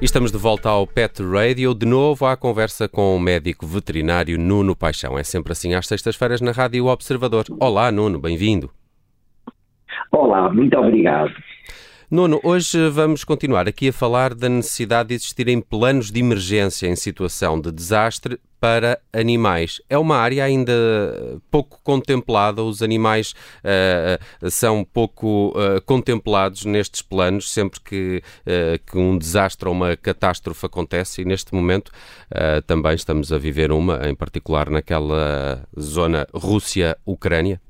E estamos de volta ao Pet Radio, de novo à conversa com o médico veterinário Nuno Paixão. É sempre assim às sextas-feiras na Rádio Observador. Olá, Nuno, bem-vindo. Olá, muito obrigado. Nuno, hoje vamos continuar aqui a falar da necessidade de existirem planos de emergência em situação de desastre para animais. É uma área ainda pouco contemplada, os animais uh, são pouco uh, contemplados nestes planos sempre que, uh, que, um desastre ou uma catástrofe acontece e neste momento também estamos a viver uma, em particular naquela zona Rússia-Ucrânia.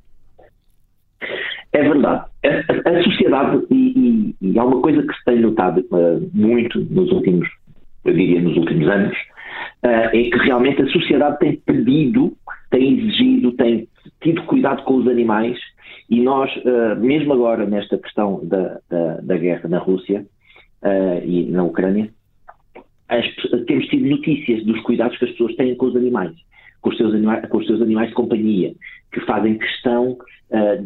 É verdade. A, a sociedade, e, e, e, há uma coisa que se tem notado muito nos últimos, eu diria, nos últimos anos, é que realmente a sociedade tem pedido, tem exigido, tem tido cuidado com os animais e nós, uh, mesmo agora nesta questão da, da, da guerra na Rússia e na Ucrânia, as, temos tido notícias dos cuidados que as pessoas têm com os animais, com os seus, anima com os seus animais de companhia, que fazem questão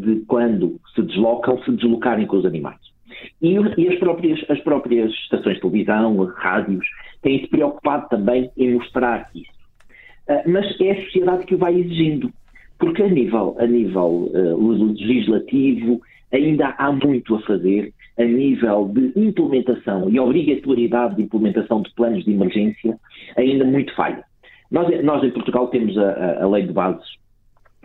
de quando se deslocam, se deslocarem com os animais. E, e, as, próprias, as próprias estações de televisão, rádios, têm-se preocupado também em mostrar isso. Uh, mas é a sociedade que o vai exigindo, porque a nível, a nível uh, legislativo ainda há muito a fazer a nível de implementação e obrigatoriedade de implementação de planos de emergência, ainda muito falha. Nós, nós em Portugal temos a, a lei de bases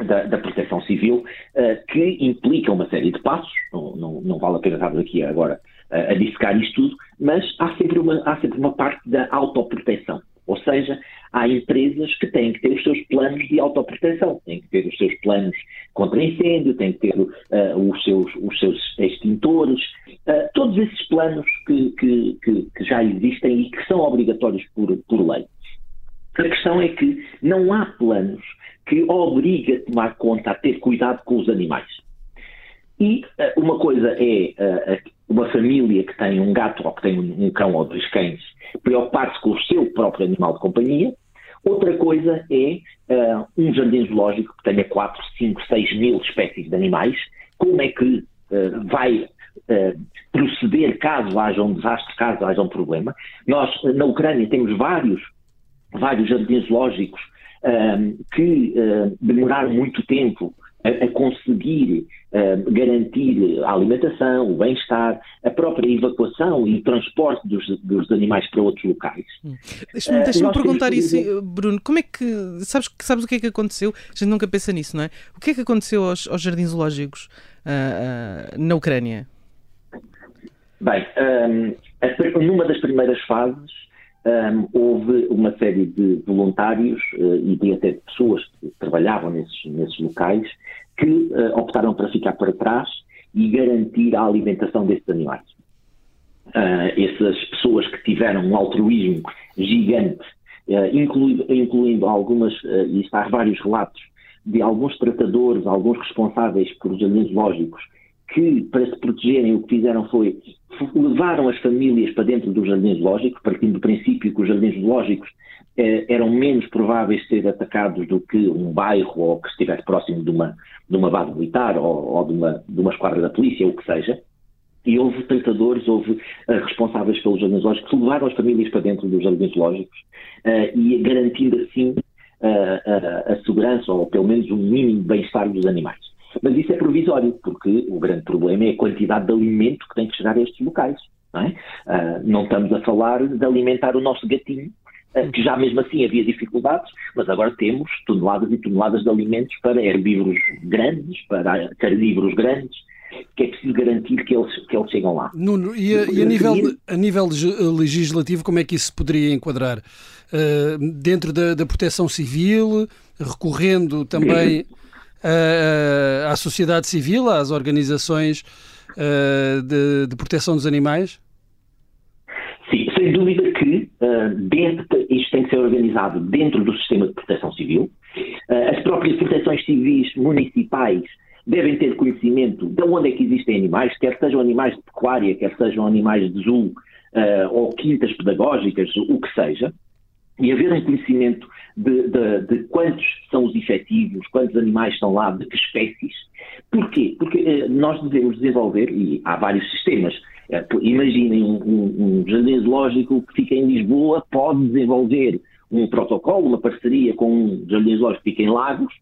da, da proteção civil, uh, que implica uma série de passos, não, não, não vale a pena estarmos aqui agora uh, a dissecar isto tudo, mas há sempre, uma, há sempre uma parte da autoproteção. Ou seja, há empresas que têm que ter os seus planos de autoproteção, têm que ter os seus planos contra incêndio, têm que ter uh, os, seus, os seus extintores, uh, todos esses planos que, que, que, que, já existem e que são obrigatórios por, por lei. A questão é que não há planos que obriga a tomar conta, a ter cuidado com os animais. E uh, uma coisa é uh, uma família que tem um gato ou que tem um cão ou dois cães preocupar-se com o seu próprio animal de companhia. Outra coisa é uh, um jardim zoológico que tenha 4, 5, 6 mil espécies de animais. Como é que vai proceder caso haja um desastre, caso haja um problema? Nós, na Ucrânia, temos vários, vários jardins zoológicos que uh, demoraram muito tempo a, a conseguir uh, garantir a alimentação, o bem-estar, a própria evacuação e transporte dos, dos animais para outros locais. Hum. Deixa-me deixa perguntar isso, dizer... Bruno. Como é que sabes, sabes o que é que aconteceu? A gente nunca pensa nisso, não é? O que é que aconteceu aos, aos jardins zoológicos uh, na Ucrânia? Bem, um, numa das primeiras fases, um, houve uma série de voluntários uh, e de até pessoas que trabalhavam nesses, nesses locais que uh, optaram para ficar para trás e garantir a alimentação desses animais. Uh, essas pessoas que tiveram um altruísmo gigante, incluindo, incluindo, algumas, e está vários relatos, de alguns tratadores, alguns responsáveis por jardins lógicos, que, para se protegerem, o que fizeram foi levaram as famílias para dentro dos jardins zoológicos, partindo do princípio que os jardins zoológicos eh, eram menos prováveis de ser atacados do que um bairro ou que estivesse próximo de uma, de uma base militar ou, ou de, uma, de uma esquadra da polícia, ou o que seja. E houve tentadores, houve uh, responsáveis pelos jardins zoológicos que levaram as famílias para dentro dos jardins zoológicos uh, e garantindo assim uh, a segurança ou pelo menos um mínimo bem-estar dos animais. Mas isso é provisório, porque o grande problema é a quantidade de alimento que tem que chegar a estes locais. Não, é? uh, não estamos a falar de alimentar o nosso gatinho, uh, que já mesmo assim havia dificuldades, mas agora temos toneladas e toneladas de alimentos para herbívoros grandes, para carnívoros grandes, que é preciso garantir que eles, que eles chegam lá. Nuno, e a, e a nível, a nível legislativo, como é que isso se poderia enquadrar? Uh, dentro da, da proteção civil, recorrendo também à sociedade civil, às organizações uh, de, de, proteção dos animais? Sim, sem dúvida que uh, dentro, isto tem que ser organizado dentro do sistema de proteção civil. Uh, as próprias proteções civis municipais devem ter conhecimento de onde é que existem animais, quer sejam animais de pecuária, quer sejam animais de zoo ou quintas pedagógicas, o que seja, e haver um conhecimento de, de, de quantos são os efetivos quantos animais estão lá, de que espécies. Porquê? Porque eh, nós devemos desenvolver, e há vários sistemas, eh, imaginem um, um, um jardim zoológico que fica em Lisboa, pode desenvolver um protocolo, uma parceria com um jardim zoológico que fica em Lagos,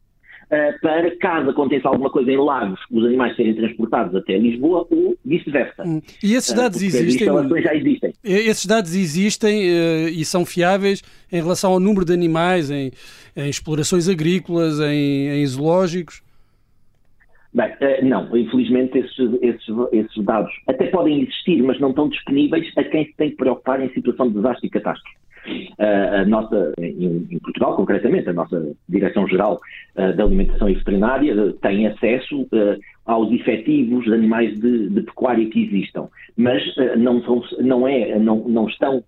para, caso aconteça alguma coisa em Lagos, os animais serem transportados até Lisboa ou vice-versa. Hum. E esses eh, dados existem? Já existem. Esses dados existem e são fiáveis em relação ao número de animais em, em explorações agrícolas, em, em zoológicos? Bem, não, infelizmente esses, esses, esses, dados até podem existir, mas não estão disponíveis a quem se tem que preocupar em situação de desastre e catástrofe a nossa, em, Portugal concretamente, a nossa Direção-Geral da Alimentação e Veterinária tem acesso aos efetivos de animais de, de, pecuária que existam, mas não, são, não, é, não, não estão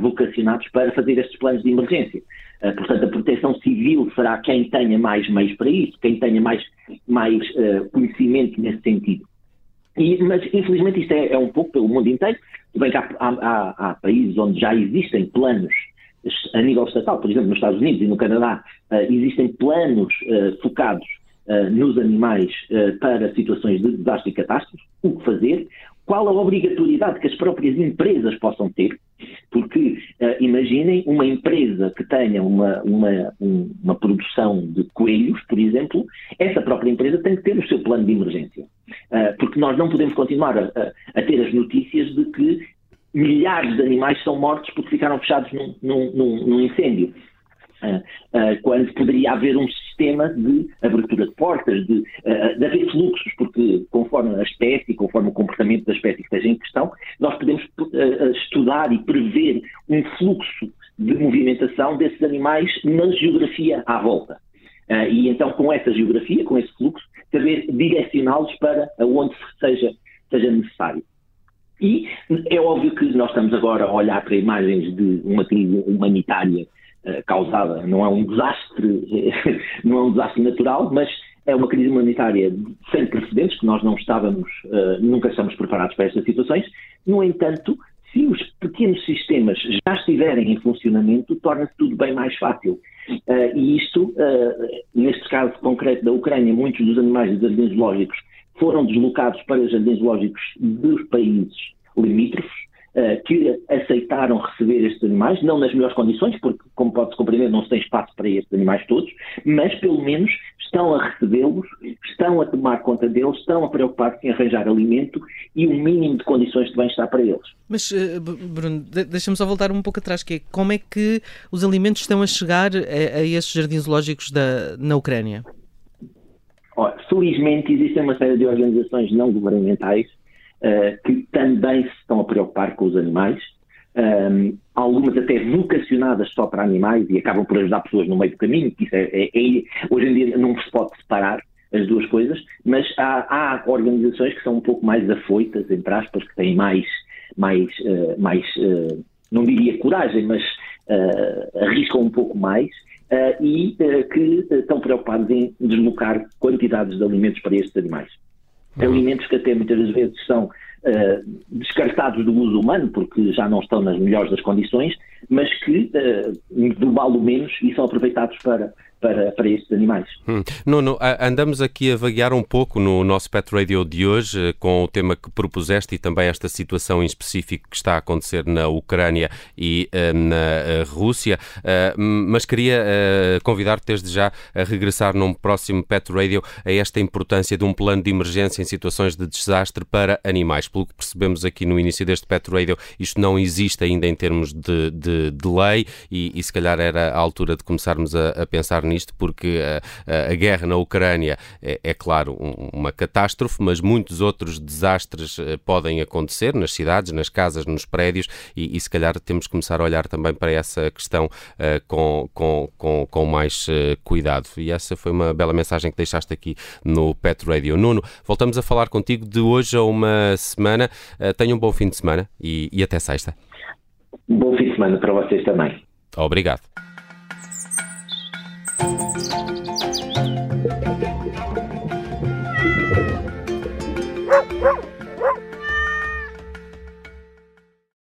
vocacionados para fazer estes planos de emergência. Portanto, a proteção civil será quem tenha mais meios para isso, quem tenha mais, mais conhecimento nesse sentido. E, mas, infelizmente, isto é, é, um pouco pelo mundo inteiro. Bem há, há, há, países onde já existem planos a nível estatal, por exemplo, nos Estados Unidos e no Canadá, uh, existem planos uh, focados uh, nos animais para situações de desastre e catástrofe, o que fazer, qual a obrigatoriedade que as próprias empresas possam ter, porque imaginem uma empresa que tenha uma, uma, uma produção de coelhos, por exemplo, essa própria empresa tem que ter o seu plano de emergência. Porque nós não podemos continuar a, a, a ter as notícias de que milhares de animais são mortos porque ficaram fechados num, num, num incêndio. Uh, uh, quando poderia haver um sistema de abertura de portas, de, de haver fluxos, porque conforme a espécie, conforme o comportamento da espécie que esteja em questão, nós podemos estudar e prever um fluxo de movimentação desses animais na geografia à volta. e então, com essa geografia, com esse fluxo, saber direcioná-los para onde seja, seja necessário. E é óbvio que nós estamos agora a olhar para imagens de uma crise humanitária uh, causada, não é um desastre, não é um desastre natural, mas é uma crise humanitária sem precedentes, que nós não estávamos, uh, nunca estamos preparados para estas situações. No entanto, se os pequenos sistemas já estiverem em funcionamento, torna-se tudo bem mais fácil. Uh, e isto, uh, neste caso concreto da Ucrânia, muitos dos animais dos jardins zoológicos foram deslocados para jardins zoológicos dos países limítrofes, que aceitaram receber estes animais, não nas melhores condições, porque, como pode-se compreender, não se tem espaço para estes animais todos, mas pelo menos estão a recebê-los, estão a tomar conta deles, estão a preocupar-se em arranjar alimento e o um mínimo de condições de bem-estar para eles. Mas, uh, Bruno, deixa-me só voltar um pouco atrás, que é como é que os alimentos estão a chegar a, a estes jardins zoológicos da, na Ucrânia? Olha, felizmente existem uma série de organizações não governamentais uh, que também se estão a preocupar com os animais, um, ehm, algumas até vocacionadas só para animais e acabam por ajudar pessoas no meio do caminho, isso é, é, é, hoje em dia não se pode separar as duas coisas, mas há, há, organizações que são um pouco mais afoitas, entre aspas, que têm mais, mais, uh, mais uh, não diria coragem, mas arriscam um pouco mais uh, e uh, que uh, estão preocupados em deslocar quantidades de alimentos para estes animais. Alimentos que até muitas vezes são descartados do uso humano, porque já não estão nas melhores das condições, mas que, do mal menos, e são aproveitados para para, para estes animais. Hum. Nuno, andamos aqui a vaguear um pouco no nosso Pet Radio de hoje eh, com o tema que propuseste e também esta situação em específico que está a acontecer na Ucrânia e uh, na uh, Rússia, uh, mas queria convidar-te desde já a regressar num próximo Pet Radio a esta importância de um plano de emergência em situações de desastre para animais. Pelo que percebemos aqui no início deste Pet Radio, isto não existe ainda em termos de, de, de lei e, e, se calhar era a altura de começarmos a, a pensar nisso nisto porque a, a guerra na Ucrânia é, é claro, um, uma catástrofe, mas muitos outros desastres eh, podem acontecer nas cidades, nas casas, nos prédios e, e se calhar temos que começar a olhar também para essa questão com, com, com, com mais cuidado. E essa foi uma bela mensagem que deixaste aqui no Pet Radio. Nuno, voltamos a falar contigo de hoje a uma semana. Tenha um bom fim de semana e, e até sexta. Um bom fim de semana para vocês também. Obrigado. Woo!